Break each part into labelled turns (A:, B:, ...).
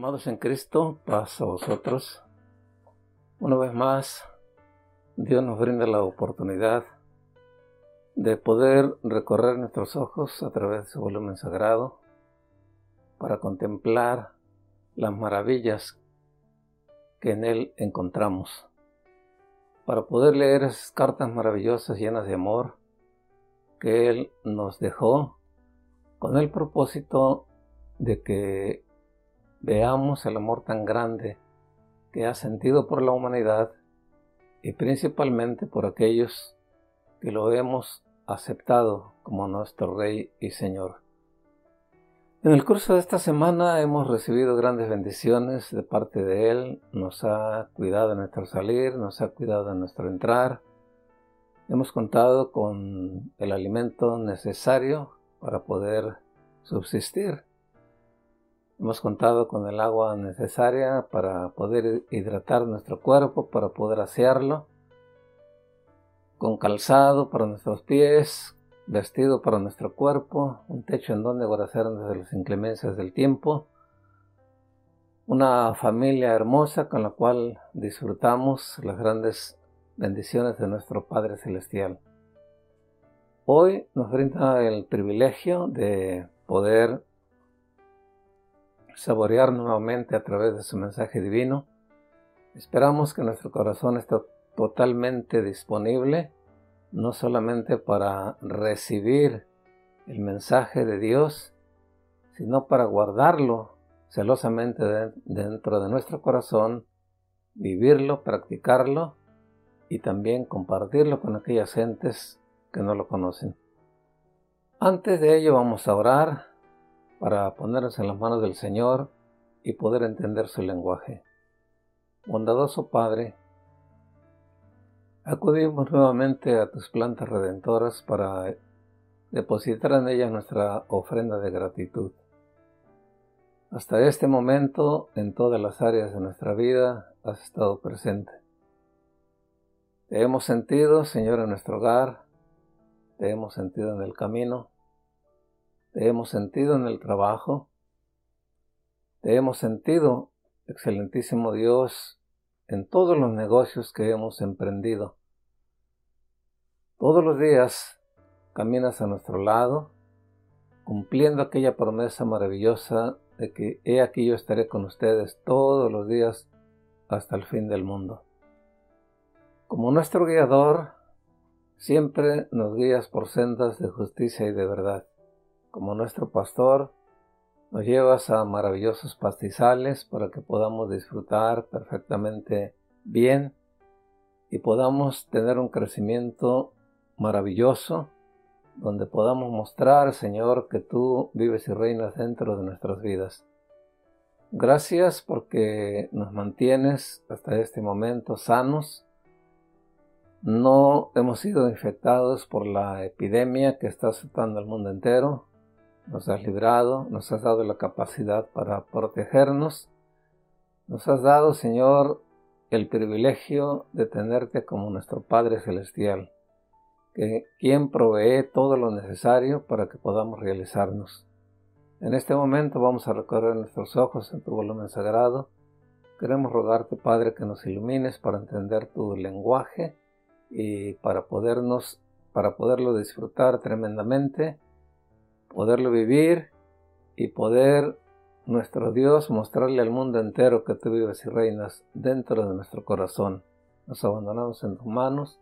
A: Amados en Cristo, paz a vosotros. Una vez más, Dios nos brinda la oportunidad de poder recorrer nuestros ojos a través de su volumen sagrado para contemplar las maravillas que en él encontramos, para poder leer esas cartas maravillosas llenas de amor que él nos dejó con el propósito de que veamos el amor tan grande que ha sentido por la humanidad y principalmente por aquellos que lo hemos aceptado como nuestro Rey y Señor. En el curso de esta semana hemos recibido grandes bendiciones de parte de Él, nos ha cuidado en nuestro salir, nos ha cuidado en nuestro entrar, hemos contado con el alimento necesario para poder subsistir Hemos contado con el agua necesaria para poder hidratar nuestro cuerpo, para poder asearlo, con calzado para nuestros pies, vestido para nuestro cuerpo, un techo en donde guarecernos de las inclemencias del tiempo, una familia hermosa con la cual disfrutamos las grandes bendiciones de nuestro Padre Celestial. Hoy nos brinda el privilegio de poder saborear nuevamente a través de su mensaje divino. Esperamos que nuestro corazón esté totalmente disponible, no solamente para recibir el mensaje de Dios, sino para guardarlo celosamente dentro de nuestro corazón, vivirlo, practicarlo y también compartirlo con aquellas gentes que no lo conocen. Antes de ello vamos a orar para ponernos en las manos del Señor y poder entender su lenguaje. Bondadoso Padre, acudimos nuevamente a tus plantas redentoras para depositar en ellas nuestra ofrenda de gratitud. Hasta este momento, en todas las áreas de nuestra vida, has estado presente. Te hemos sentido, Señor, en nuestro hogar, te hemos sentido en el camino, te hemos sentido en el trabajo, te hemos sentido, excelentísimo Dios, en todos los negocios que hemos emprendido. Todos los días caminas a nuestro lado, cumpliendo aquella promesa maravillosa de que he aquí yo estaré con ustedes todos los días hasta el fin del mundo. Como nuestro guiador, siempre nos guías por sendas de justicia y de verdad como nuestro pastor, nos llevas a maravillosos pastizales para que podamos disfrutar perfectamente bien y podamos tener un crecimiento maravilloso donde podamos mostrar, Señor, que tú vives y reinas dentro de nuestras vidas. Gracias porque nos mantienes hasta este momento sanos. No hemos sido infectados por la epidemia que está azotando el mundo entero nos has librado, nos has dado la capacidad para protegernos, nos has dado, Señor, el privilegio de tenerte como nuestro Padre Celestial, que quien provee todo lo necesario para que podamos realizarnos. En este momento vamos a recorrer nuestros ojos en tu volumen sagrado. Queremos rogarte, Padre, que nos ilumines para entender tu lenguaje y para podernos, para poderlo disfrutar tremendamente poderlo vivir y poder nuestro Dios mostrarle al mundo entero que tú vives y reinas dentro de nuestro corazón. Nos abandonamos en tus manos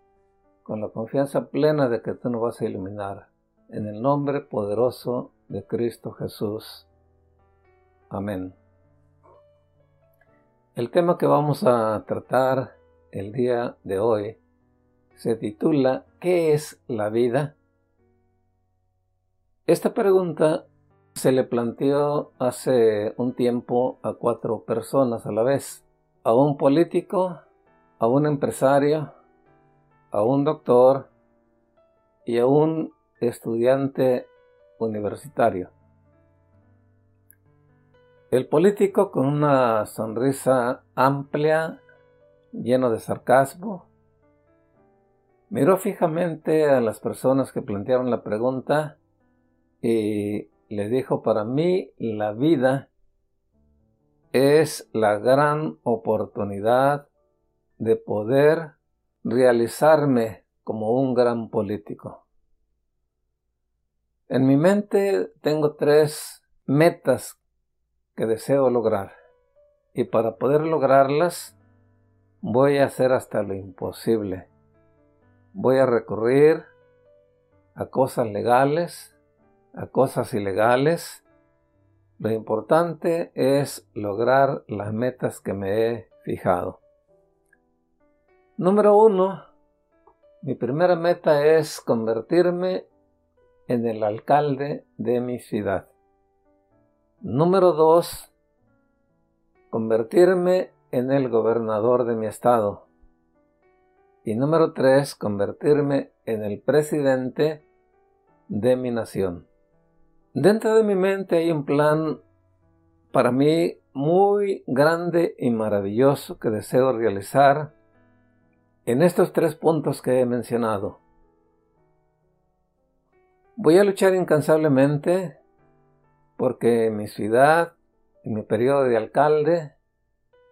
A: con la confianza plena de que tú nos vas a iluminar. En el nombre poderoso de Cristo Jesús. Amén. El tema que vamos a tratar el día de hoy se titula ¿Qué es la vida? Esta pregunta se le planteó hace un tiempo a cuatro personas a la vez, a un político, a un empresario, a un doctor y a un estudiante universitario. El político con una sonrisa amplia, lleno de sarcasmo, miró fijamente a las personas que plantearon la pregunta y le dijo, para mí la vida es la gran oportunidad de poder realizarme como un gran político. En mi mente tengo tres metas que deseo lograr y para poder lograrlas voy a hacer hasta lo imposible. Voy a recurrir a cosas legales, a cosas ilegales. Lo importante es lograr las metas que me he fijado. Número uno, mi primera meta es convertirme en el alcalde de mi ciudad. Número dos, convertirme en el gobernador de mi estado. Y número tres, convertirme en el presidente de mi nación. Dentro de mi mente hay un plan para mí muy grande y maravilloso que deseo realizar en estos tres puntos que he mencionado. Voy a luchar incansablemente porque mi ciudad, en mi periodo de alcalde,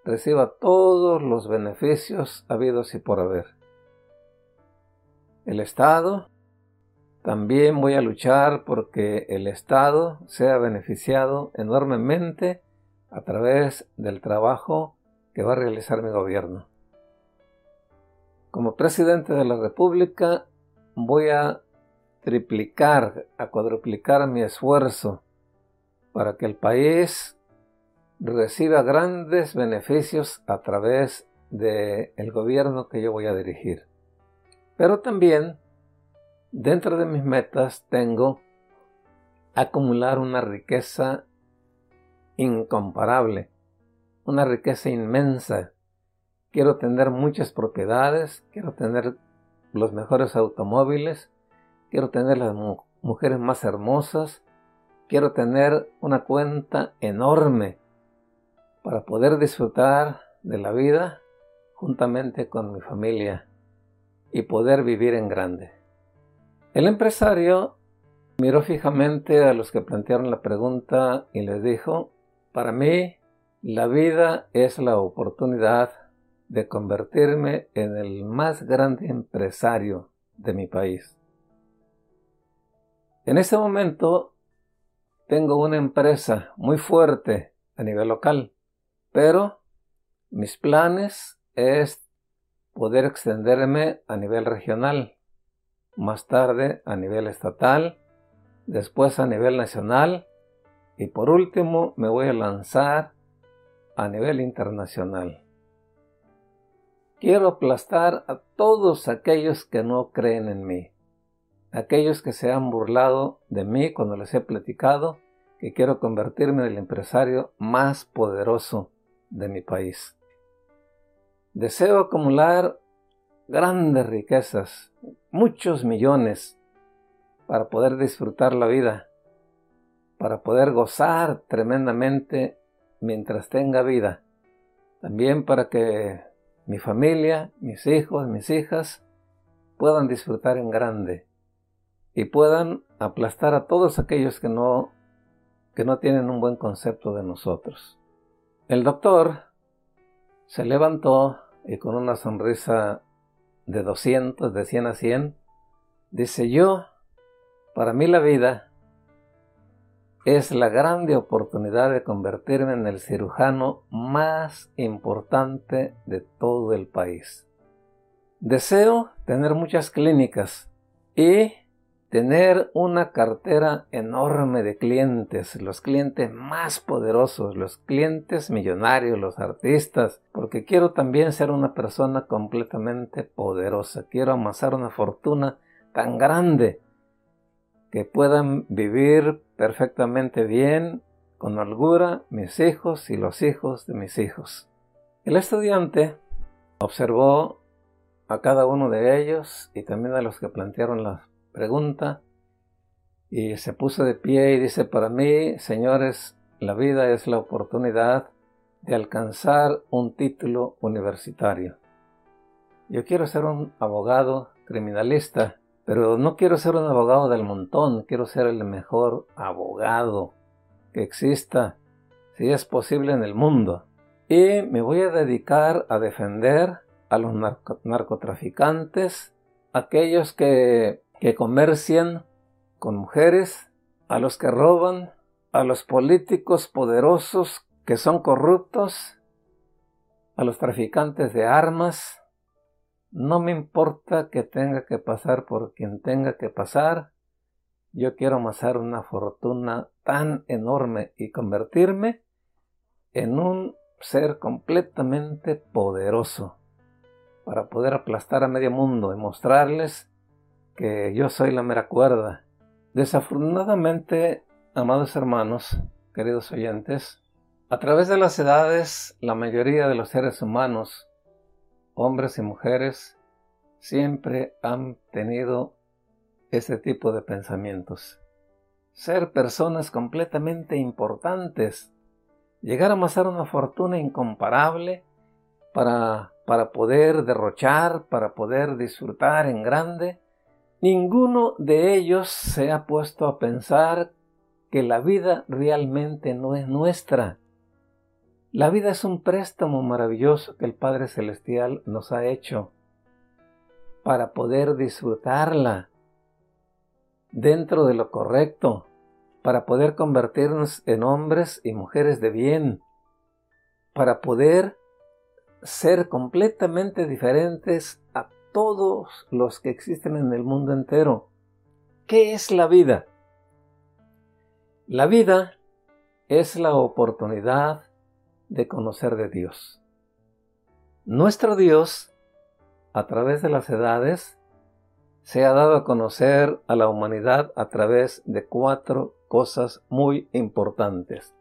A: reciba todos los beneficios habidos y por haber. El Estado, también voy a luchar porque el Estado sea beneficiado enormemente a través del trabajo que va a realizar mi gobierno. Como presidente de la República voy a triplicar, a cuadruplicar mi esfuerzo para que el país reciba grandes beneficios a través del el gobierno que yo voy a dirigir. Pero también dentro de mis metas tengo acumular una riqueza incomparable, una riqueza inmensa quiero tener muchas propiedades, quiero tener los mejores automóviles, quiero tener las mujeres más hermosas, quiero tener una cuenta enorme para poder disfrutar de la vida juntamente con mi familia y poder vivir en grande. El empresario miró fijamente a los que plantearon la pregunta y les dijo, para mí la vida es la oportunidad de convertirme en el más grande empresario de mi país. En este momento tengo una empresa muy fuerte a nivel local, pero mis planes es poder extenderme a nivel regional, más tarde a nivel estatal, después a nivel nacional y por último me voy a lanzar a nivel internacional. Quiero aplastar a todos aquellos que no creen en mí, aquellos que se han burlado de mí cuando les he platicado que quiero convertirme en el empresario más poderoso de mi país. Deseo acumular grandes riquezas, muchos millones, para poder disfrutar la vida, para poder gozar tremendamente mientras tenga vida, también para que mi familia, mis hijos, mis hijas, puedan disfrutar en grande y puedan aplastar a todos aquellos que no, que no tienen un buen concepto de nosotros. El doctor se levantó y con una sonrisa de 200, de 100 a 100, dice yo, para mí la vida es la grande oportunidad de convertirme en el cirujano más importante de todo el país. Deseo tener muchas clínicas y tener una cartera enorme de clientes, los clientes más poderosos, los clientes millonarios, los artistas, porque quiero también ser una persona completamente poderosa, quiero amasar una fortuna tan grande que puedan vivir perfectamente bien, con holgura, mis hijos y los hijos de mis hijos. El estudiante observó a cada uno de ellos y también a los que plantearon la pregunta y se puso de pie y dice, para mí, señores, la vida es la oportunidad de alcanzar un título universitario. Yo quiero ser un abogado criminalista pero no quiero ser un abogado del montón, quiero ser el mejor abogado que exista. si es posible en el mundo. Y me voy a dedicar a defender a los narcotraficantes, aquellos que, que comercian con mujeres, a los que roban, a los políticos poderosos que son corruptos, a los traficantes de armas. No me importa que tenga que pasar por quien tenga que pasar. Yo quiero amasar una fortuna tan enorme y convertirme en un ser completamente poderoso para poder aplastar a medio mundo y mostrarles que yo soy la mera cuerda. Desafortunadamente, amados hermanos, queridos oyentes, a través de las edades, la mayoría de los seres humanos, hombres y mujeres, siempre han tenido ese tipo de pensamientos. Ser personas completamente importantes llegar a amasar una fortuna incomparable para, para poder derrochar, para poder disfrutar en grande, ninguno de ellos se ha puesto a pensar que la vida realmente no es nuestra. La vida es un préstamo maravilloso que el Padre Celestial nos ha hecho para poder disfrutarla dentro de lo correcto, para poder convertirnos en hombres y mujeres de bien, para poder ser completamente diferentes a todos los que existen en el mundo entero. ¿Qué es la vida? La vida es la oportunidad de conocer de Dios. Nuestro Dios, a través de las edades, se ha dado a conocer a la humanidad a través de cuatro cosas muy importantes.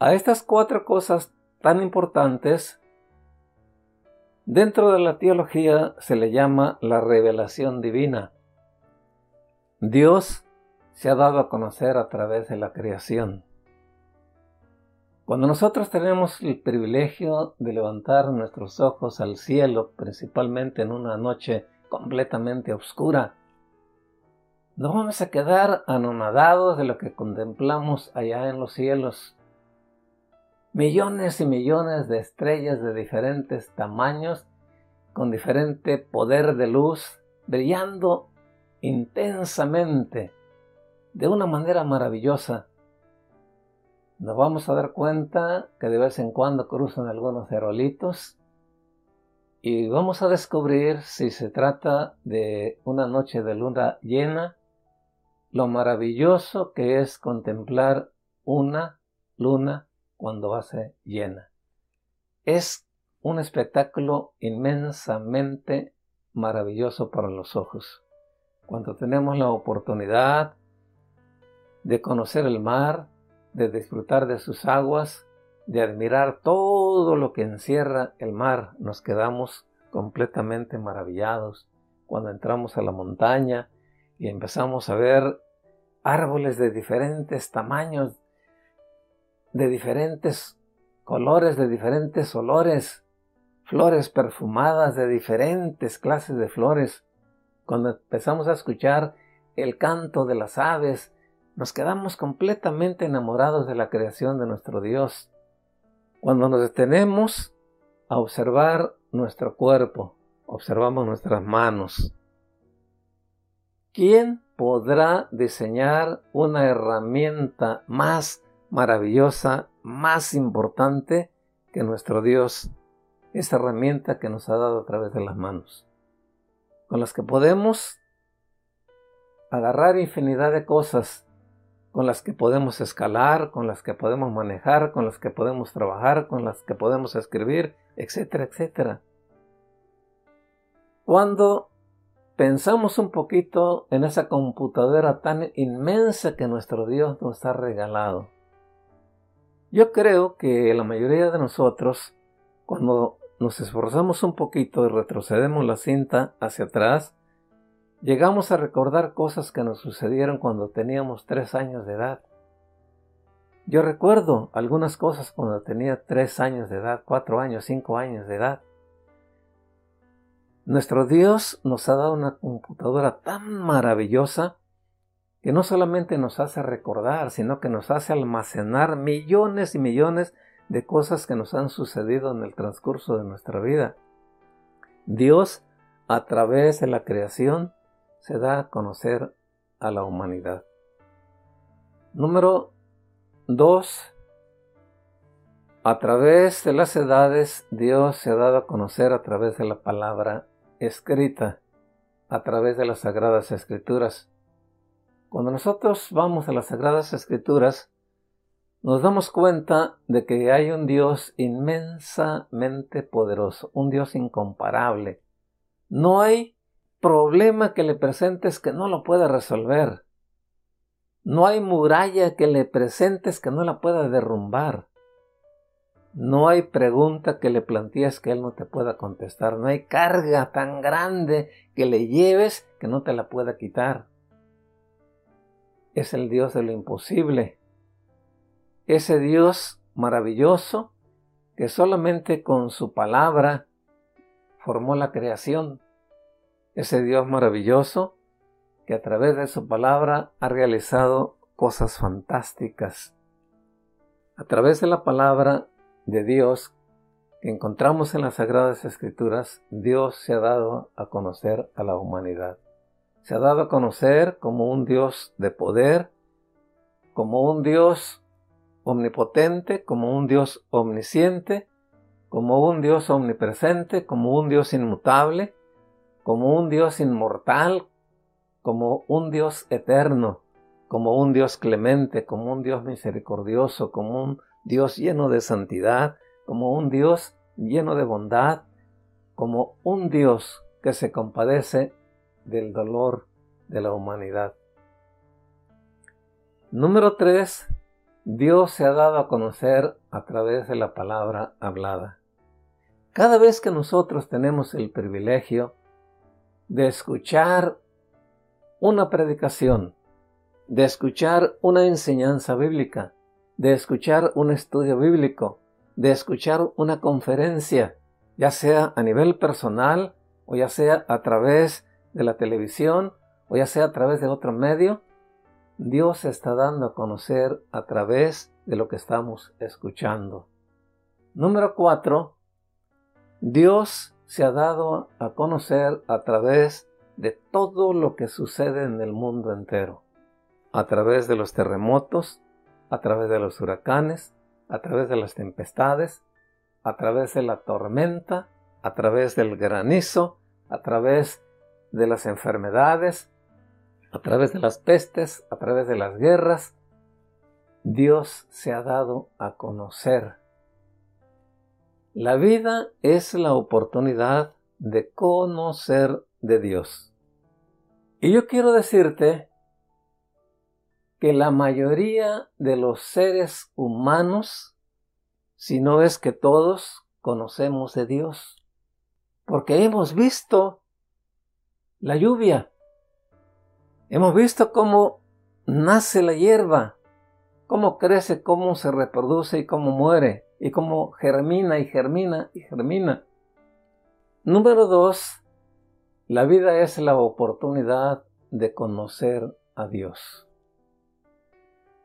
A: A estas cuatro cosas tan importantes, dentro de la teología se le llama la revelación divina. Dios se ha dado a conocer a través de la creación. Cuando nosotros tenemos el privilegio de levantar nuestros ojos al cielo, principalmente en una noche completamente oscura, no vamos a quedar anonadados de lo que contemplamos allá en los cielos. Millones y millones de estrellas de diferentes tamaños, con diferente poder de luz, brillando intensamente, de una manera maravillosa. Nos vamos a dar cuenta que de vez en cuando cruzan algunos aerolitos y vamos a descubrir si se trata de una noche de luna llena lo maravilloso que es contemplar una luna cuando ser llena. Es un espectáculo inmensamente maravilloso para los ojos. Cuando tenemos la oportunidad de conocer el mar, de disfrutar de sus aguas, de admirar todo lo que encierra el mar, nos quedamos completamente maravillados. Cuando entramos a la montaña y empezamos a ver árboles de diferentes tamaños, de diferentes colores, de diferentes olores, flores perfumadas de diferentes clases de flores. Cuando empezamos a escuchar el canto de las aves, nos quedamos completamente enamorados de la creación de nuestro Dios. Cuando nos detenemos a observar nuestro cuerpo, observamos nuestras manos, ¿Quién podrá diseñar una herramienta más maravillosa, más importante que nuestro Dios? Esa herramienta que nos ha dado a través de las manos, con las que podemos agarrar infinidad de cosas, con las que podemos escalar, con las que podemos manejar, con las que podemos trabajar, con las que podemos escribir, etcétera, etcétera. Cuando pensamos un poquito en esa computadora tan inmensa que nuestro Dios nos ha regalado. Yo creo que la mayoría de nosotros, cuando nos esforzamos un poquito y retrocedemos la cinta hacia atrás, llegamos a recordar cosas que nos sucedieron cuando teníamos tres años de edad. Yo recuerdo algunas cosas cuando tenía tres años de edad, cuatro años, cinco años de edad. Nuestro Dios nos ha dado una computadora tan maravillosa que no solamente nos hace recordar, sino que nos hace almacenar millones y millones de cosas que nos han sucedido en el transcurso de nuestra vida. Dios, a través de la creación, se da a conocer a la humanidad. Número 2. A través de las edades, Dios se ha dado a conocer a través de la palabra escrita, a través de las sagradas escrituras. Cuando nosotros vamos a las sagradas escrituras, nos damos cuenta de que hay un Dios inmensamente poderoso, un Dios incomparable. No hay problema que le presentes que no lo pueda resolver. No hay muralla que le presentes que no la pueda derrumbar. No hay pregunta que le plantees que él no te pueda contestar. No hay carga tan grande que le lleves que no te la pueda quitar. Es el Dios de lo imposible. Ese Dios maravilloso que solamente con su palabra formó la creación. Ese Dios maravilloso que a través de su palabra ha realizado cosas fantásticas. A través de la palabra de Dios que encontramos en las Sagradas Escrituras, Dios se ha dado a conocer a la humanidad. Se ha dado a conocer como un Dios de poder, como un Dios omnipotente, como un Dios omnisciente, como un Dios omnipresente, como un Dios inmutable, como un Dios inmortal, como un Dios eterno, como un Dios clemente, como un Dios misericordioso, como un Dios lleno de santidad, como un Dios lleno de bondad, como un Dios que se compadece del dolor de la humanidad. Número 3. Dios se ha dado a conocer a través de la palabra hablada. Cada vez que nosotros tenemos el privilegio de escuchar una predicación, de escuchar una enseñanza bíblica, de escuchar un estudio bíblico, de escuchar una conferencia, ya sea a nivel personal o ya sea a través de la televisión o ya sea a través de otro medio, Dios se está dando a conocer a través de lo que estamos escuchando. Número 4. Dios se ha dado a conocer a través de todo lo que sucede en el mundo entero, a través de los terremotos, a través de los huracanes, a través de las tempestades, a través de la tormenta, a través del granizo, a través de las enfermedades, a través de las pestes, a través de las guerras, Dios se ha dado a conocer. La vida es la oportunidad de conocer de Dios. Y yo quiero decirte que la mayoría de los seres humanos, si no es que todos, conocemos de Dios, porque hemos visto la lluvia, hemos visto cómo nace la hierba, cómo crece, cómo se reproduce y cómo muere, y cómo germina y germina y germina. Número dos, la vida es la oportunidad de conocer a Dios.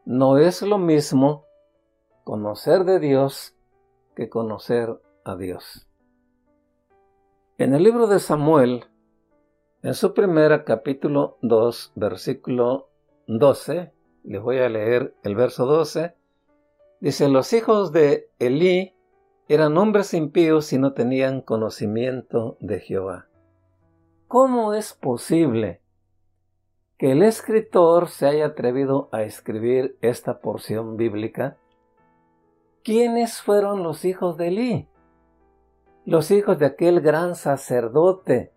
A: No es lo mismo conocer de Dios que conocer a Dios. En el libro de Samuel, en su primera capítulo 2, versículo 12, les voy a leer el verso 12, dice, los hijos de Elí eran hombres impíos y no tenían conocimiento de Jehová. ¿Cómo es posible que el escritor se haya atrevido a escribir esta porción bíblica, ¿quiénes fueron los hijos de Elí? Los hijos de aquel gran sacerdote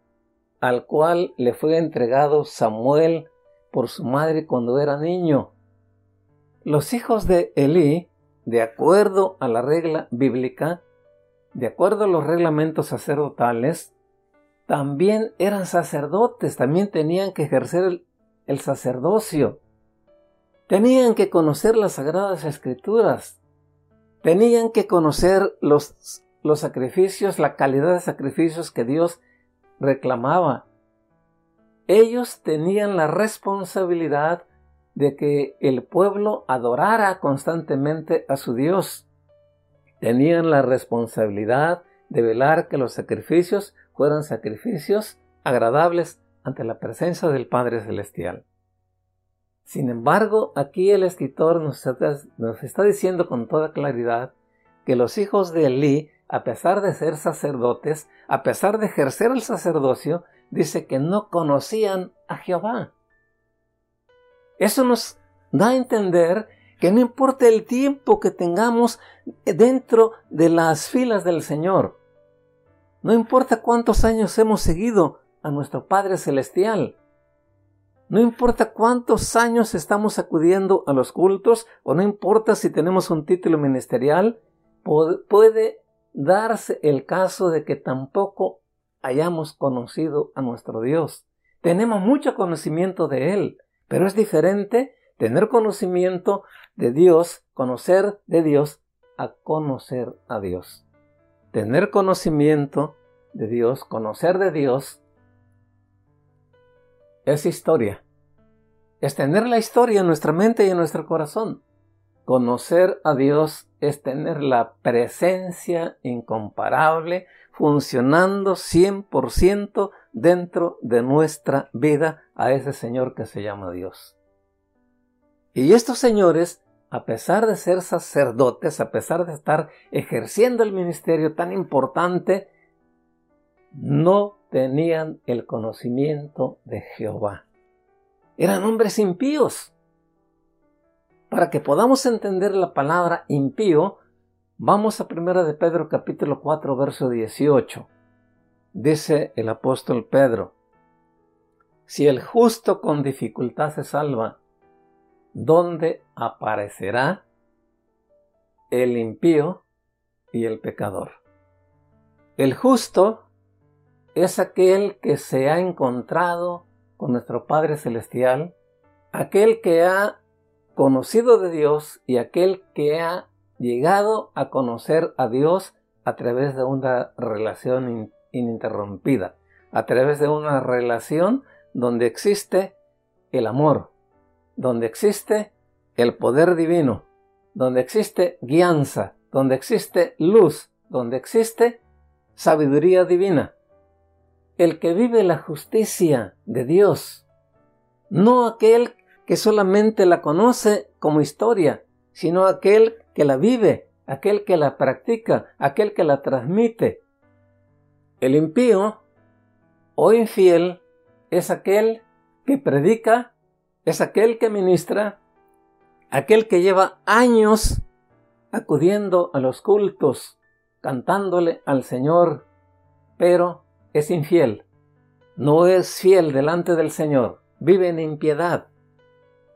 A: al cual le fue entregado Samuel por su madre cuando era niño. Los hijos de Elí, de acuerdo a la regla bíblica, de acuerdo a los reglamentos sacerdotales, también eran sacerdotes, también tenían que ejercer el el sacerdocio. Tenían que conocer las sagradas escrituras. Tenían que conocer los, los sacrificios, la calidad de sacrificios que Dios reclamaba. Ellos tenían la responsabilidad de que el pueblo adorara constantemente a su Dios. Tenían la responsabilidad de velar que los sacrificios fueran sacrificios agradables ante la presencia del Padre Celestial. Sin embargo, aquí el escritor nos está, diciendo con toda claridad que los hijos de Elí, a pesar de ser sacerdotes, a pesar de ejercer el sacerdocio, dice que no conocían a Jehová. Eso nos da a entender que no importa el tiempo que tengamos dentro de las filas del Señor, no importa cuántos años hemos seguido a nuestro Padre Celestial, no importa cuántos años estamos acudiendo a los cultos o no importa si tenemos un título ministerial, puede darse el caso de que tampoco hayamos conocido a nuestro Dios. Tenemos mucho conocimiento de Él, pero es diferente tener conocimiento de Dios, conocer de Dios, a conocer a Dios. Tener conocimiento de Dios, conocer de Dios, es historia. Es tener la historia en nuestra mente y en nuestro corazón. Conocer a Dios es tener la presencia incomparable funcionando 100% dentro de nuestra vida a ese Señor que se llama Dios. Y estos señores, a pesar de ser sacerdotes, a pesar de estar ejerciendo el ministerio tan importante, no tenían el conocimiento de Jehová. Eran hombres impíos. Para que podamos entender la palabra impío, vamos a 1 de Pedro capítulo 4 verso 18. Dice el apóstol Pedro, si el justo con dificultad se salva, ¿dónde aparecerá el impío y el pecador? El justo es aquel que se ha encontrado con nuestro Padre Celestial, aquel que ha conocido de Dios y aquel que ha llegado a conocer a Dios a través de una relación ininterrumpida, a través de una relación donde existe el amor, donde existe el poder divino, donde existe guianza, donde existe luz, donde existe sabiduría divina. El que vive la justicia de Dios, no aquel que solamente la conoce como historia, sino aquel que la vive, aquel que la practica, aquel que la transmite. El impío o infiel es aquel que predica, es aquel que ministra, aquel que lleva años acudiendo a los cultos, cantándole al Señor, pero es infiel, no es fiel delante del Señor, vive en impiedad,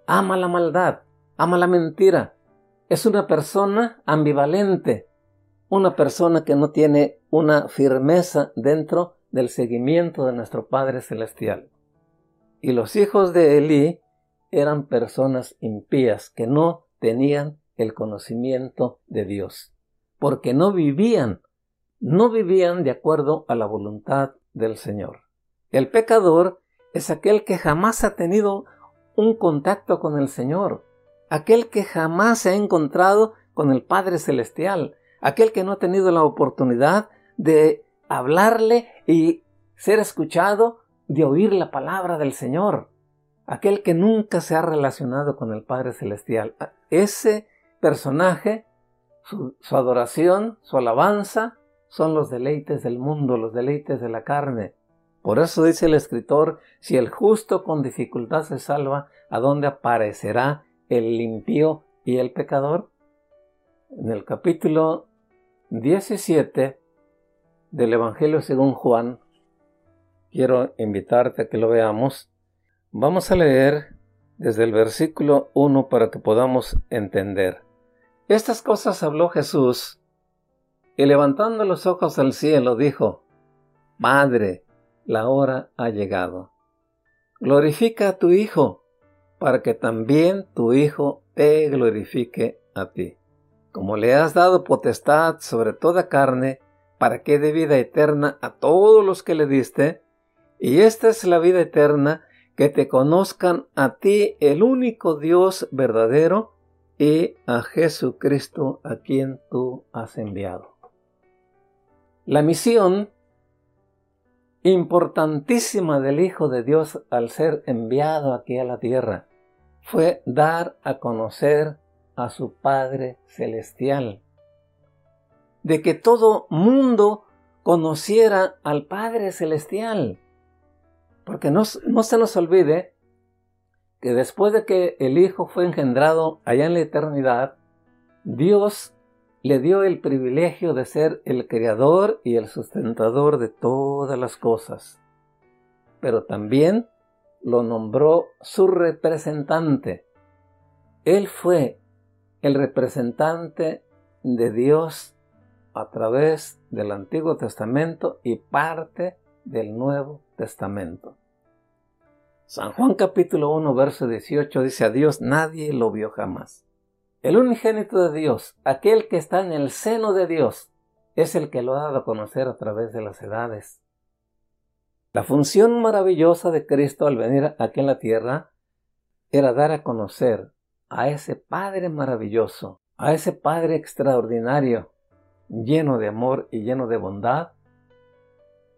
A: ama la maldad, ama la mentira, es una persona ambivalente, una persona que no tiene una firmeza dentro del seguimiento de nuestro Padre Celestial. Y los hijos de Elí eran personas impías que no tenían el conocimiento de Dios, porque no vivían, no vivían de acuerdo a la voluntad del Señor. El pecador es aquel que jamás ha tenido un contacto con el Señor, aquel que jamás se ha encontrado con el Padre Celestial, aquel que no ha tenido la oportunidad de hablarle y ser escuchado, de oír la palabra del Señor, aquel que nunca se ha relacionado con el Padre Celestial. Ese personaje, su, adoración, su alabanza, son los deleites del mundo, los deleites de la carne. Por eso dice el escritor, si el justo con dificultad se salva, ¿a dónde aparecerá el limpio y el pecador? En el capítulo 17 del Evangelio según Juan, quiero invitarte a que lo veamos. Vamos a leer desde el versículo 1 para que podamos entender. Estas cosas habló Jesús y levantando los ojos al cielo dijo, Padre, la hora ha llegado. Glorifica a tu Hijo, para que también tu Hijo te glorifique a ti. Como le has dado potestad sobre toda carne, para que dé vida eterna a todos los que le diste, y esta es la vida eterna, que te conozcan a ti, el único Dios verdadero, y a Jesucristo a quien tú has enviado. La misión importantísima del Hijo de Dios al ser enviado aquí a la tierra fue dar a conocer a su Padre Celestial. De que todo mundo conociera al Padre Celestial. Porque no, no se nos olvide que después de que el Hijo fue engendrado allá en la eternidad, Dios le dio el privilegio de ser el creador y el sustentador de todas las cosas. Pero también lo nombró su representante. Él fue el representante de Dios a través del Antiguo Testamento y parte del Nuevo Testamento. San Juan capítulo 1, verso 18 dice a Dios nadie lo vio jamás. El unigénito de Dios, aquel que está en el seno de Dios, es el que lo ha dado a conocer a través de las edades. La función maravillosa de Cristo al venir aquí en la tierra era dar a conocer a ese Padre maravilloso, a ese Padre extraordinario, lleno de amor y lleno de bondad,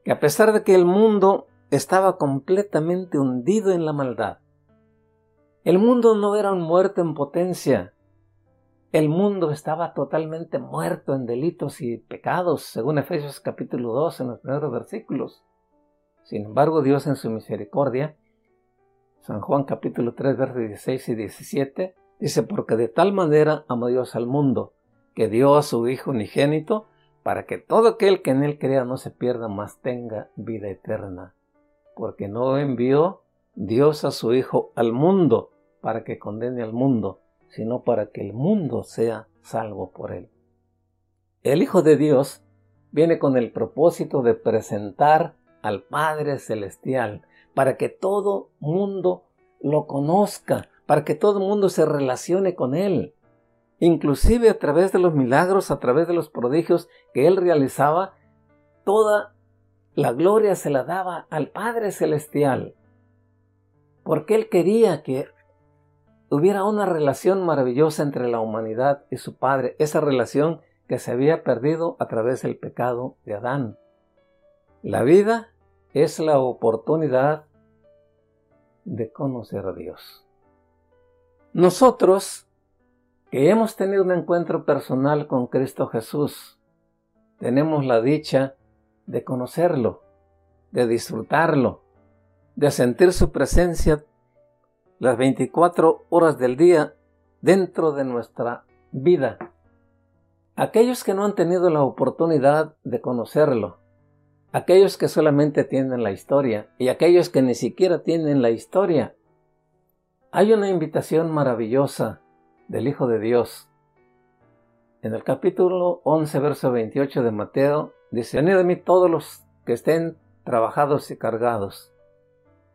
A: que a pesar de que el mundo estaba completamente hundido en la maldad. El mundo no era un muerto en potencia. El mundo estaba totalmente muerto en delitos y pecados, según Efesios capítulo 2 en los primeros versículos. Sin embargo, Dios en su misericordia, San Juan capítulo 3 versos 16 y 17, dice, porque de tal manera amó Dios al mundo, que dio a su Hijo unigénito, para que todo aquel que en él crea no se pierda, mas tenga vida eterna porque no envió Dios a su Hijo al mundo para que condene al mundo, sino para que el mundo sea salvo por él. El Hijo de Dios viene con el propósito de presentar al Padre Celestial, para que todo mundo lo conozca, para que todo mundo se relacione con Él. Inclusive a través de los milagros, a través de los prodigios que Él realizaba, toda la gloria se la daba al Padre Celestial, porque Él quería que hubiera una relación maravillosa entre la humanidad y su Padre, esa relación que se había perdido a través del pecado de Adán. La vida es la oportunidad de conocer a Dios. Nosotros, que hemos tenido un encuentro personal con Cristo Jesús, tenemos la dicha de conocerlo, de disfrutarlo, de sentir su presencia las 24 horas del día dentro de nuestra vida. Aquellos que no han tenido la oportunidad de conocerlo, aquellos que solamente tienen la historia y aquellos que ni siquiera tienen la historia, hay una invitación maravillosa del Hijo de Dios. En el capítulo 11, verso 28 de Mateo, Dice, venid mí todos los que estén trabajados y cargados,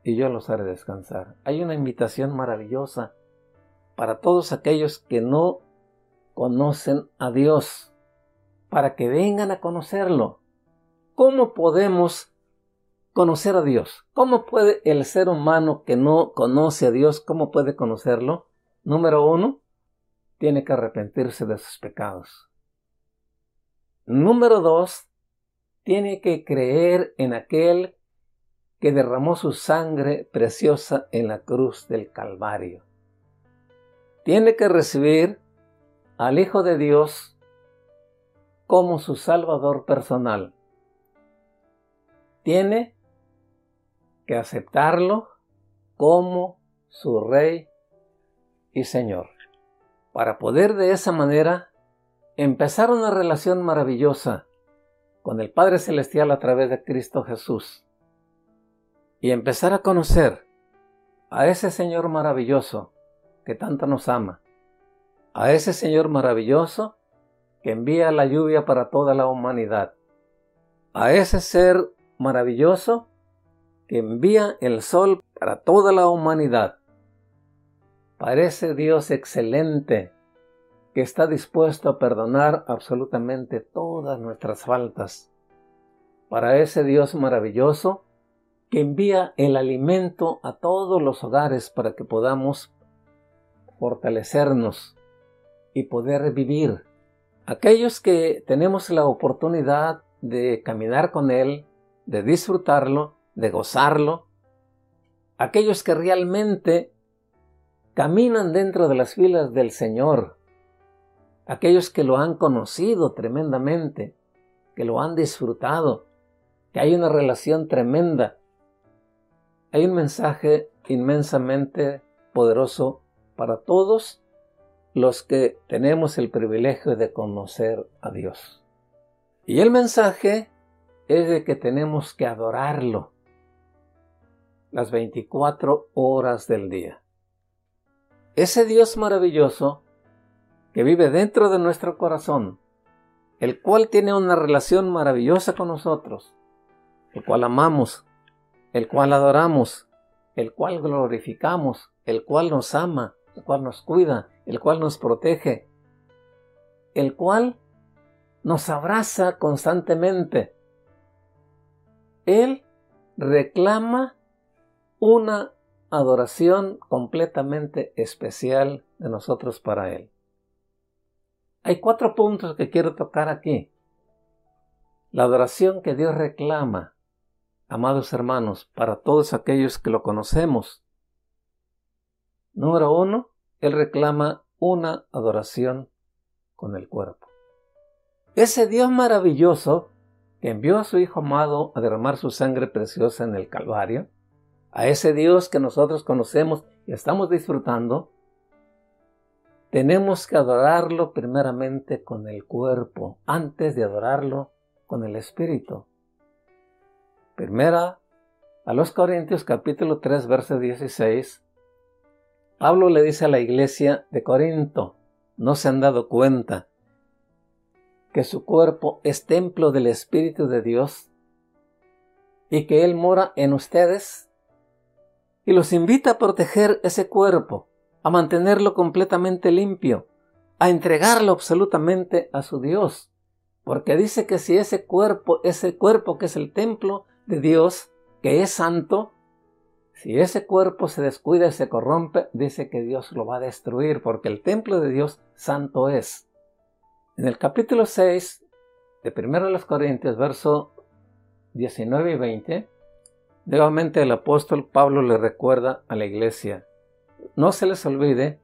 A: y yo los haré descansar. Hay una invitación maravillosa para todos aquellos que no conocen a Dios, para que vengan a conocerlo. ¿Cómo podemos conocer a Dios? ¿Cómo puede el ser humano que no conoce a Dios, cómo puede conocerlo? Número uno, tiene que arrepentirse de sus pecados. Número dos, tiene que creer en aquel que derramó su sangre preciosa en la cruz del Calvario. Tiene que recibir al Hijo de Dios como su Salvador personal. Tiene que aceptarlo como su Rey y Señor. Para poder de esa manera empezar una relación maravillosa con el Padre Celestial a través de Cristo Jesús y empezar a conocer a ese Señor maravilloso que tanto nos ama, a ese Señor maravilloso que envía la lluvia para toda la humanidad, a ese ser maravilloso que envía el sol para toda la humanidad, para ese Dios excelente que está dispuesto a perdonar absolutamente todas nuestras faltas. Para ese Dios maravilloso que envía el alimento a todos los hogares para que podamos fortalecernos y poder vivir. Aquellos que tenemos la oportunidad de caminar con Él, de disfrutarlo, de gozarlo, aquellos que realmente caminan dentro de las filas del Señor, aquellos que lo han conocido tremendamente, que lo han disfrutado, que hay una relación tremenda. Hay un mensaje inmensamente poderoso para todos los que tenemos el privilegio de conocer a Dios. Y el mensaje es de que tenemos que adorarlo las 24 horas del día. Ese Dios maravilloso que vive dentro de nuestro corazón, el cual tiene una relación maravillosa con nosotros, el cual amamos, el cual adoramos, el cual glorificamos, el cual nos ama, el cual nos cuida, el cual nos protege, el cual nos abraza constantemente. Él reclama una adoración completamente especial de nosotros para Él. Hay cuatro puntos que quiero tocar aquí. La adoración que Dios reclama, amados hermanos, para todos aquellos que lo conocemos. Número uno, Él reclama una adoración con el cuerpo. Ese Dios maravilloso que envió a su Hijo amado a derramar su sangre preciosa en el Calvario, a ese Dios que nosotros conocemos y estamos disfrutando, tenemos que adorarlo primeramente con el cuerpo, antes de adorarlo con el espíritu. Primera a los Corintios capítulo 3 verso 16, Pablo le dice a la iglesia de Corinto, no se han dado cuenta que su cuerpo es templo del Espíritu de Dios y que Él mora en ustedes y los invita a proteger ese cuerpo a mantenerlo completamente limpio, a entregarlo absolutamente a su Dios, porque dice que si ese cuerpo, ese cuerpo que es el templo de Dios, que es santo, si ese cuerpo se descuida y se corrompe, dice que Dios lo va a destruir, porque el templo de Dios santo es. En el capítulo 6 de 1 de los Corintios, verso 19 y 20, nuevamente el apóstol Pablo le recuerda a la iglesia, no se les olvide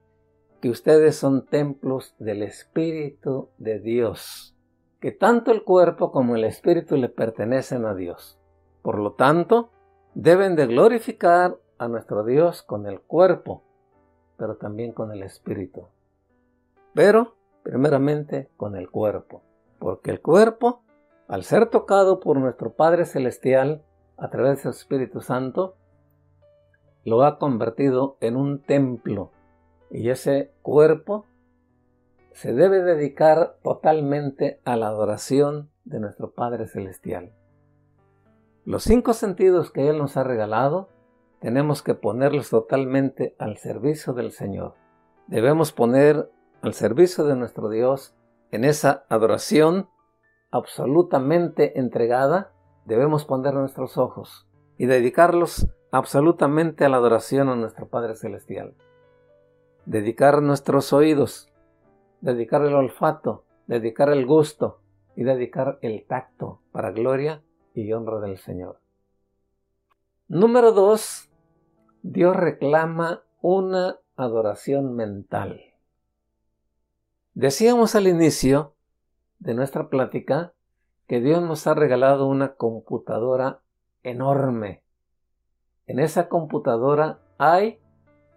A: que ustedes son templos del Espíritu de Dios, que tanto el cuerpo como el Espíritu le pertenecen a Dios. Por lo tanto, deben de glorificar a nuestro Dios con el cuerpo, pero también con el Espíritu. Pero, primeramente, con el cuerpo, porque el cuerpo, al ser tocado por nuestro Padre Celestial a través del Espíritu Santo, lo ha convertido en un templo y ese cuerpo se debe dedicar totalmente a la adoración de nuestro Padre Celestial. Los cinco sentidos que Él nos ha regalado tenemos que ponerlos totalmente al servicio del Señor. Debemos poner al servicio de nuestro Dios en esa adoración absolutamente entregada. Debemos poner nuestros ojos y dedicarlos absolutamente a la adoración a nuestro Padre Celestial. Dedicar nuestros oídos, dedicar el olfato, dedicar el gusto y dedicar el tacto para gloria y honra del Señor. Número 2. Dios reclama una adoración mental. Decíamos al inicio de nuestra plática que Dios nos ha regalado una computadora enorme, en esa computadora hay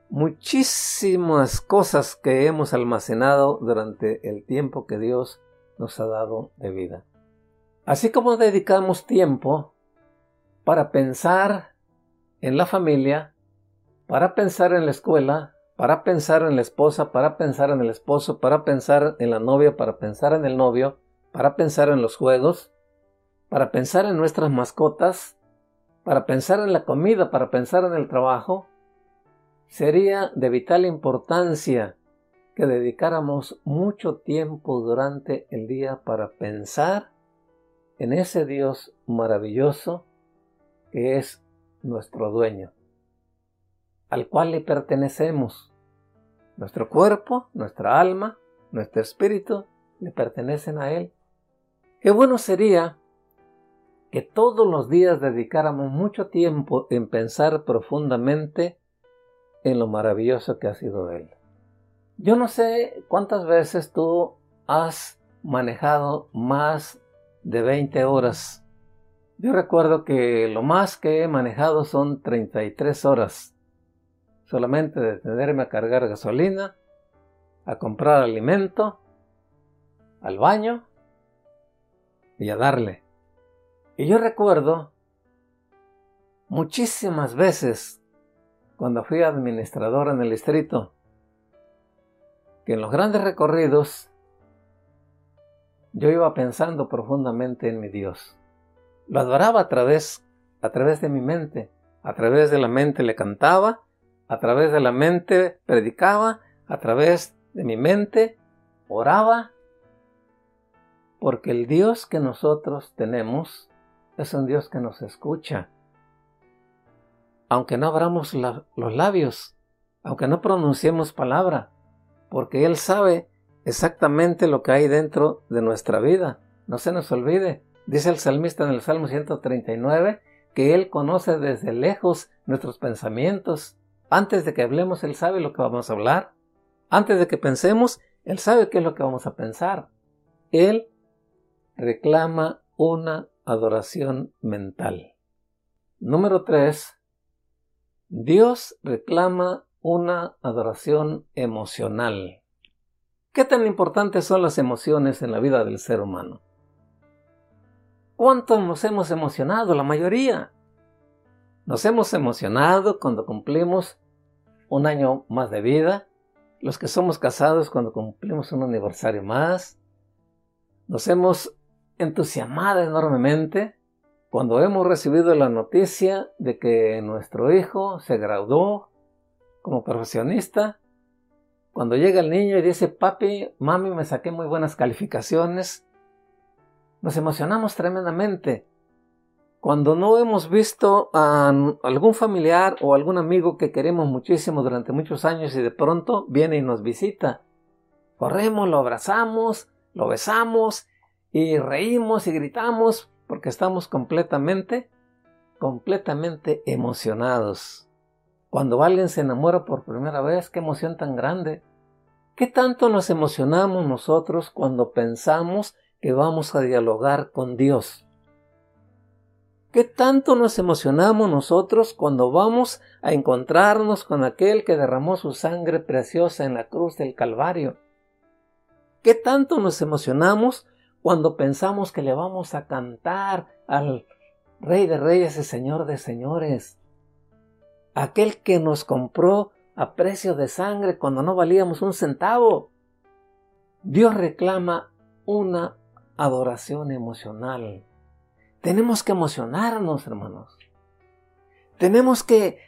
A: muchísimas cosas que hemos almacenado durante el tiempo que Dios nos ha dado de vida. Así como dedicamos tiempo para pensar en la familia, para pensar en la escuela, para pensar en la esposa, para pensar en el esposo, para pensar en la novia, para pensar en el novio, para pensar en los juegos, para pensar en nuestras mascotas, para pensar en la comida, para pensar en el trabajo, sería de vital importancia que dedicáramos mucho tiempo durante el día para pensar en ese Dios maravilloso que es nuestro dueño, al cual le pertenecemos. Nuestro cuerpo, nuestra alma, nuestro espíritu le pertenecen a Él. Qué bueno sería que todos los días dedicáramos mucho tiempo en pensar profundamente en lo maravilloso que ha sido Él. Yo no sé cuántas veces tú has manejado más de 20 horas. Yo recuerdo que lo más que he manejado son 33 horas. Solamente de tenerme a cargar gasolina, a comprar alimento, al baño y a darle. Y yo recuerdo muchísimas veces cuando fui administrador en el distrito, que en los grandes recorridos yo iba pensando profundamente en mi Dios. Lo adoraba a través, a través de mi mente. A través de la mente le cantaba, a través de la mente predicaba, a través de mi mente oraba, porque el Dios que nosotros tenemos es un Dios que nos escucha. Aunque no abramos los labios, aunque no pronunciemos palabra, porque Él sabe exactamente lo que hay dentro de nuestra vida. No se nos olvide. Dice el salmista en el Salmo 139 que Él conoce desde lejos nuestros pensamientos. Antes de que hablemos, Él sabe lo que vamos a hablar. Antes de que pensemos, Él sabe qué es lo que vamos a pensar. Él reclama una adoración mental. Número 3. Dios reclama una adoración emocional. ¿Qué tan importantes son las emociones en la vida del ser humano? ¿Cuántos nos hemos emocionado? La mayoría. Nos hemos emocionado cuando cumplimos un año más de vida, los que somos casados cuando cumplimos un aniversario más. Nos hemos entusiasmado enormemente cuando hemos recibido la noticia de que nuestro hijo se graduó como profesionista cuando llega el niño y dice, papi, mami, me saqué muy buenas calificaciones, nos emocionamos tremendamente. Cuando no hemos visto a algún familiar o algún amigo que queremos muchísimo durante muchos años y de pronto viene y nos visita, corremos, lo abrazamos, lo besamos y reímos y gritamos porque estamos completamente, completamente emocionados. Cuando alguien se enamora por primera vez, qué emoción tan grande. ¿Qué tanto nos emocionamos nosotros cuando pensamos que vamos a dialogar con Dios? ¿Qué tanto nos emocionamos nosotros cuando vamos a encontrarnos con aquel que derramó su sangre preciosa en la cruz del Calvario? ¿Qué tanto nos emocionamos cuando pensamos que le vamos a cantar al Rey de Reyes y Señor de Señores? Aquel que nos compró a precio de sangre cuando no valíamos un centavo. Dios reclama una adoración emocional. Tenemos que emocionarnos, hermanos. Tenemos que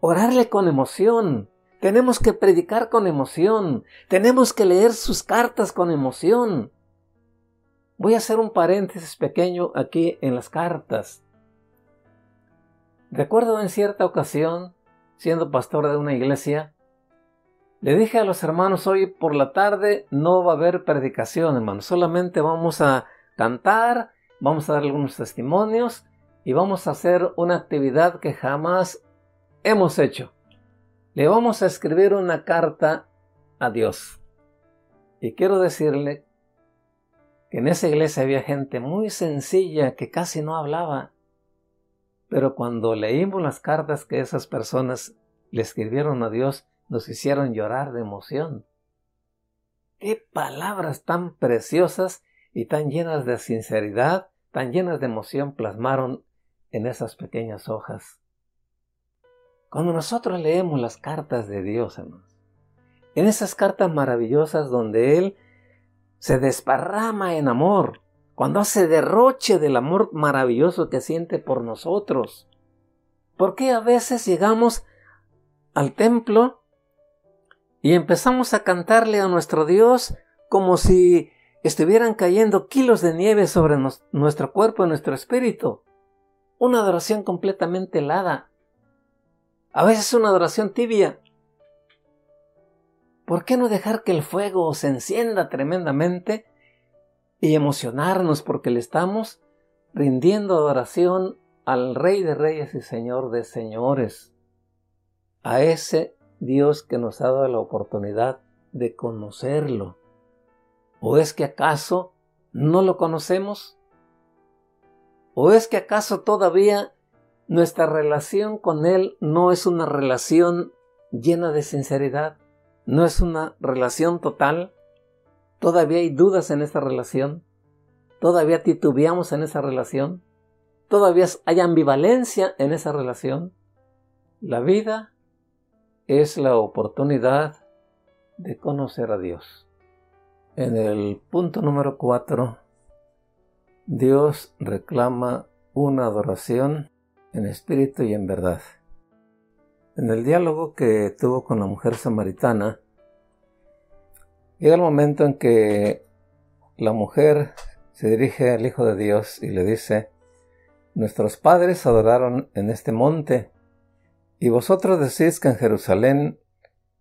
A: orarle con emoción. Tenemos que predicar con emoción. Tenemos que leer sus cartas con emoción. Voy a hacer un paréntesis pequeño aquí en las cartas. Recuerdo en cierta ocasión, siendo pastor de una iglesia, le dije a los hermanos, hoy por la tarde no va a haber predicación, hermanos, solamente vamos a cantar, vamos a dar algunos testimonios y vamos a hacer una actividad que jamás hemos hecho. Le vamos a escribir una carta a Dios. Y quiero decirle que en esa iglesia había gente muy sencilla que casi no hablaba pero cuando leímos las cartas que esas personas le escribieron a Dios, nos hicieron llorar de emoción. Qué palabras tan preciosas y tan llenas de sinceridad, tan llenas de emoción plasmaron en esas pequeñas hojas. Cuando nosotros leemos las cartas de Dios, hermanos, en esas cartas maravillosas donde Él se desparrama en amor, cuando hace derroche del amor maravilloso que siente por nosotros. ¿Por qué a veces llegamos al templo y empezamos a cantarle a nuestro Dios como si estuvieran cayendo kilos de nieve sobre nuestro cuerpo y nuestro espíritu? Una adoración completamente helada. A veces una adoración tibia. ¿Por qué no dejar que el fuego se encienda tremendamente y emocionarnos porque le estamos rindiendo adoración al Rey de Reyes y Señor de Señores? A ese Dios que nos ha dado la oportunidad de conocerlo. ¿O es que acaso no lo conocemos? ¿O es que acaso todavía nuestra relación con Él no es una relación llena de sinceridad? ¿No es una relación total? ¿Todavía hay dudas en esta relación? ¿Todavía titubeamos en esa relación? ¿Todavía hay ambivalencia en esa relación? La vida es la oportunidad de conocer a Dios. En el punto número 4, Dios reclama una adoración en espíritu y en verdad. En el diálogo que tuvo con la mujer samaritana, llega el momento en que la mujer se dirige al Hijo de Dios y le dice, Nuestros padres adoraron en este monte, y vosotros decís que en Jerusalén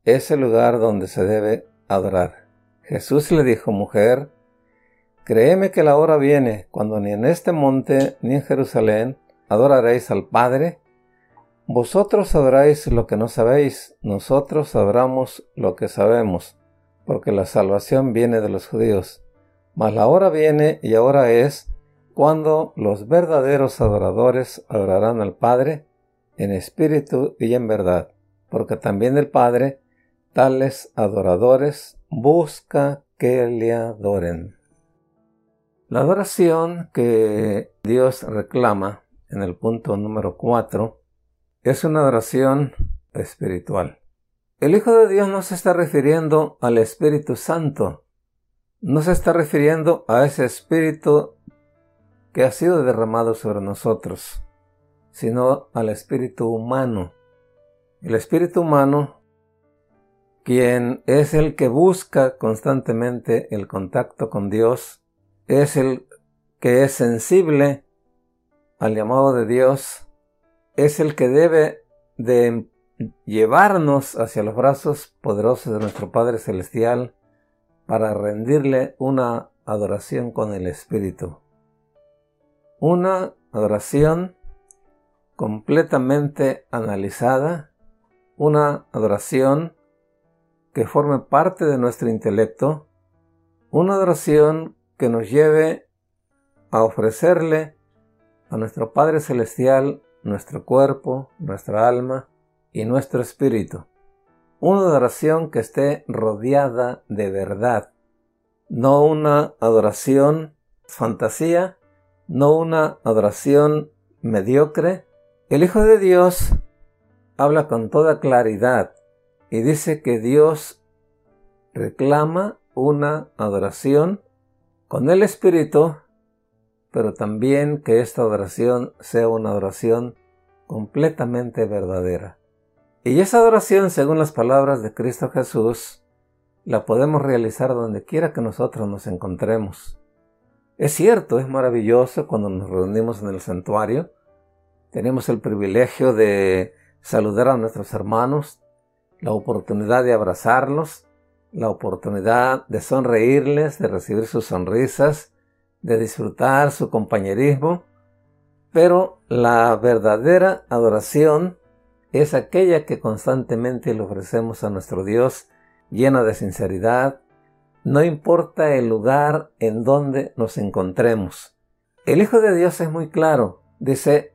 A: es el lugar donde se debe adorar. Jesús le dijo, mujer, créeme que la hora viene cuando ni en este monte ni en Jerusalén adoraréis al Padre. Vosotros adoráis lo que no sabéis, nosotros adoramos lo que sabemos, porque la salvación viene de los judíos. Mas la hora viene y ahora es cuando los verdaderos adoradores adorarán al Padre en espíritu y en verdad, porque también el Padre, tales adoradores, busca que le adoren. La adoración que Dios reclama en el punto número 4 es una adoración espiritual. El Hijo de Dios no se está refiriendo al Espíritu Santo, no se está refiriendo a ese Espíritu que ha sido derramado sobre nosotros sino al espíritu humano. El espíritu humano, quien es el que busca constantemente el contacto con Dios, es el que es sensible al llamado de Dios, es el que debe de llevarnos hacia los brazos poderosos de nuestro Padre Celestial para rendirle una adoración con el Espíritu. Una adoración completamente analizada, una adoración que forme parte de nuestro intelecto, una adoración que nos lleve a ofrecerle a nuestro Padre Celestial nuestro cuerpo, nuestra alma y nuestro espíritu. Una adoración que esté rodeada de verdad, no una adoración fantasía, no una adoración mediocre, el Hijo de Dios habla con toda claridad y dice que Dios reclama una adoración con el Espíritu, pero también que esta adoración sea una adoración completamente verdadera. Y esa adoración, según las palabras de Cristo Jesús, la podemos realizar donde quiera que nosotros nos encontremos. Es cierto, es maravilloso cuando nos reunimos en el santuario, tenemos el privilegio de saludar a nuestros hermanos, la oportunidad de abrazarlos, la oportunidad de sonreírles, de recibir sus sonrisas, de disfrutar su compañerismo, pero la verdadera adoración es aquella que constantemente le ofrecemos a nuestro Dios llena de sinceridad, no importa el lugar en donde nos encontremos. El Hijo de Dios es muy claro, dice,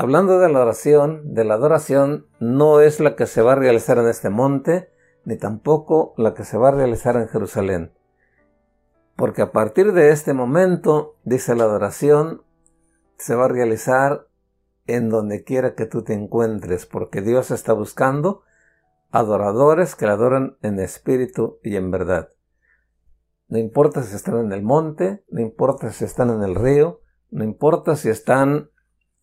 A: Hablando de la oración, de la adoración no es la que se va a realizar en este monte, ni tampoco la que se va a realizar en Jerusalén. Porque a partir de este momento, dice la adoración, se va a realizar en donde quiera que tú te encuentres, porque Dios está buscando adoradores que le adoran en espíritu y en verdad. No importa si están en el monte, no importa si están en el río, no importa si están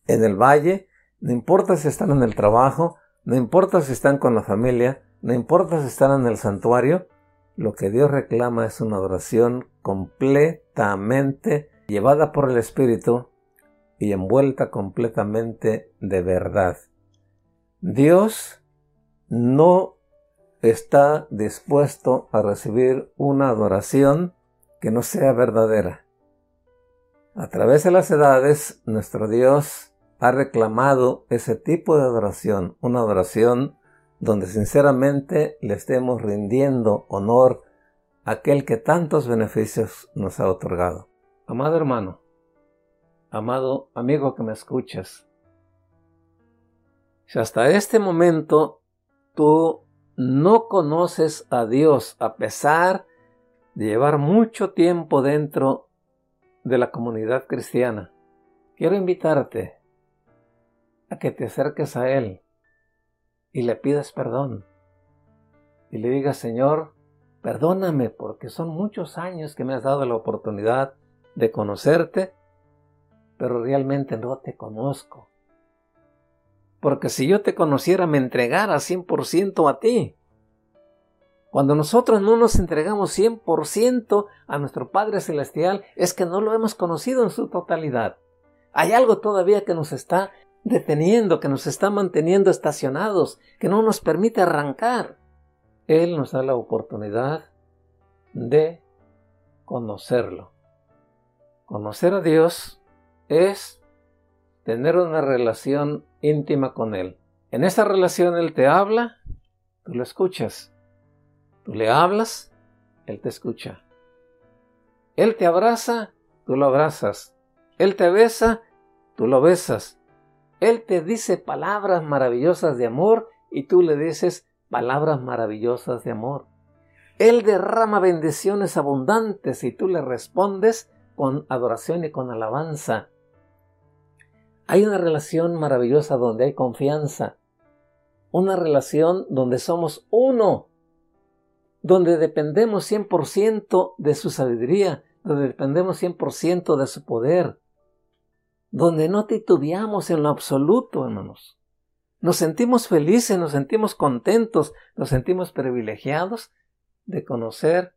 A: en el valle, no importa si están en el trabajo, no importa si están con la familia, no importa si están en el santuario, lo que Dios reclama es una adoración completamente llevada por el Espíritu y envuelta completamente de verdad. Dios no está dispuesto a recibir una adoración que no sea verdadera. A través de las edades, nuestro Dios ha reclamado ese tipo de adoración, una adoración donde sinceramente le estemos rindiendo honor a aquel que tantos beneficios nos ha otorgado. Amado hermano, amado amigo que me escuchas, si hasta este momento tú no conoces a Dios a pesar de llevar mucho tiempo dentro de la comunidad cristiana, quiero invitarte a que te acerques a Él y le pidas perdón. Y le digas, Señor, perdóname porque son muchos años que me has dado la oportunidad de conocerte, pero realmente no te conozco porque si yo te conociera me entregara 100% a ti. Cuando nosotros no nos entregamos 100% a nuestro Padre Celestial, es que no lo hemos conocido en su totalidad. Hay algo todavía que nos está deteniendo, que nos está manteniendo estacionados, que no nos permite arrancar. Él nos da la oportunidad de conocerlo. Conocer a Dios es tener una relación íntima con Él. En esa relación Él te habla, tú lo escuchas. Tú le hablas, Él te escucha. Él te abraza, tú lo abrazas. Él te besa, tú lo besas. Él te dice palabras maravillosas de amor y tú le dices palabras maravillosas de amor. Él derrama bendiciones abundantes y tú le respondes con adoración y con alabanza. Hay una relación maravillosa donde hay confianza, una relación donde somos uno, donde dependemos 100% de su sabiduría, donde dependemos 100% de su poder, donde no titubeamos en lo absoluto, hermanos. Nos sentimos felices, nos sentimos contentos, nos sentimos privilegiados de conocer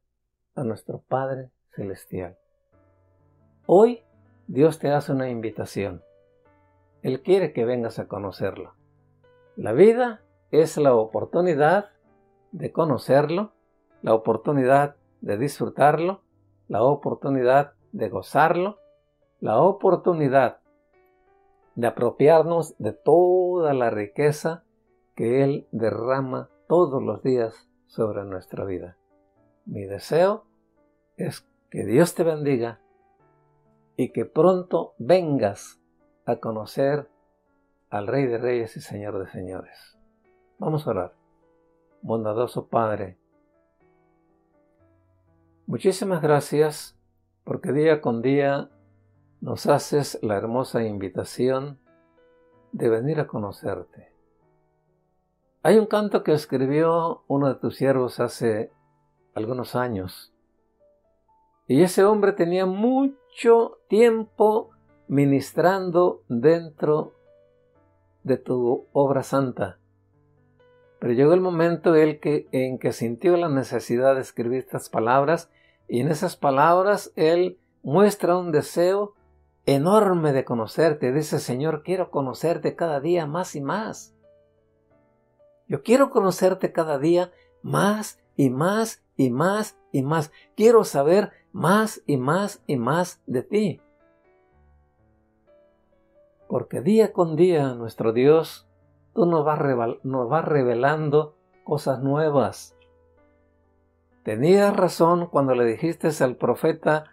A: a nuestro Padre Celestial. Hoy Dios te hace una invitación. Él quiere que vengas a conocerlo. La vida es la oportunidad de conocerlo, la oportunidad de disfrutarlo, la oportunidad de gozarlo, la oportunidad de apropiarnos de toda la riqueza que Él derrama todos los días sobre nuestra vida. Mi deseo es que Dios te bendiga y que pronto vengas a conocer al Rey de Reyes y Señor de Señores. Vamos a orar. Bondadoso Padre, muchísimas gracias porque día con día nos haces la hermosa invitación de venir a conocerte. Hay un canto que escribió uno de tus siervos hace algunos años, y ese hombre tenía mucho tiempo ministrando dentro de tu obra santa. Pero llegó el momento en que, en que sintió la necesidad de escribir estas palabras y en esas palabras él muestra un deseo enorme de conocerte. Dice, Señor, quiero conocerte cada día más y más. Yo quiero conocerte cada día más y más y más y más. Quiero saber más y más y más de ti porque día con día nuestro Dios, tú nos vas, revelando cosas nuevas. Tenías razón cuando le dijiste al profeta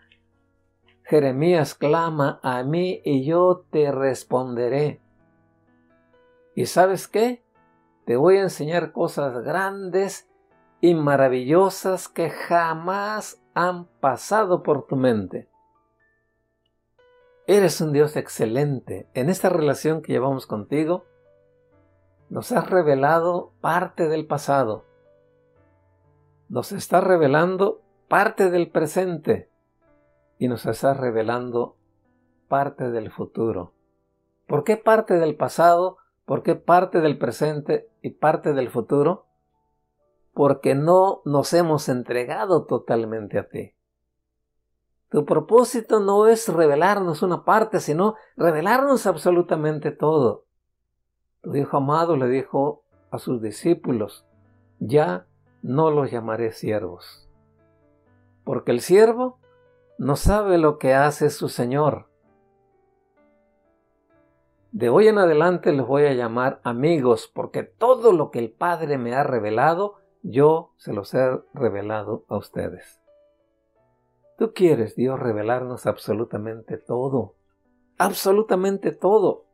A: Jeremías, clama a mí y yo te responderé. ¿Y sabes qué? Te voy a enseñar cosas grandes y maravillosas que jamás han pasado por tu mente. Eres un Dios excelente. En esta relación que llevamos contigo, nos has revelado parte del pasado. Nos está revelando parte del presente y nos está revelando parte del futuro. ¿Por qué parte del pasado? ¿Por qué parte del presente y parte del futuro? Porque no nos hemos entregado totalmente a ti. Tu propósito no es revelarnos una parte, sino revelarnos absolutamente todo. Tu Hijo amado le dijo a sus discípulos, ya no los llamaré siervos, porque el siervo no sabe lo que hace su Señor. De hoy en adelante les voy a llamar amigos, porque todo lo que el Padre me ha revelado, yo se los he revelado a ustedes. Tú quieres, Dios, revelarnos absolutamente todo, absolutamente todo.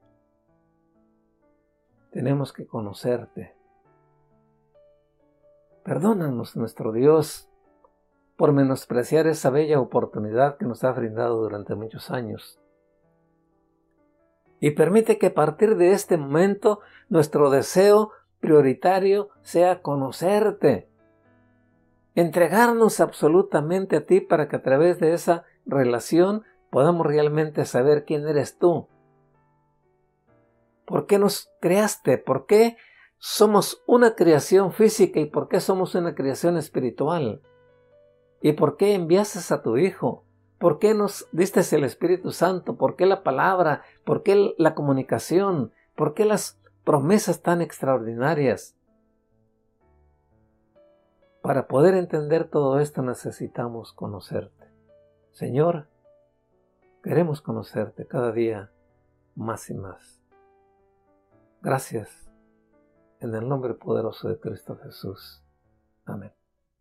A: Tenemos que conocerte. Perdónanos, nuestro Dios, por menospreciar esa bella oportunidad que nos ha brindado durante muchos años. Y permite que a partir de este momento nuestro deseo prioritario sea conocerte, entregarnos absolutamente a ti para que a través de esa relación podamos realmente saber quién eres tú. ¿Por qué nos creaste? ¿Por qué somos una creación física y por qué somos una creación espiritual? ¿Y por qué enviaste a tu Hijo? ¿Por qué nos diste el Espíritu Santo? ¿Por qué la palabra? ¿Por qué la comunicación? ¿Por qué las promesas tan extraordinarias? Para poder entender todo esto necesitamos conocerte. Señor, queremos conocerte cada día más y más. Gracias. En el nombre poderoso de Cristo Jesús. Amén.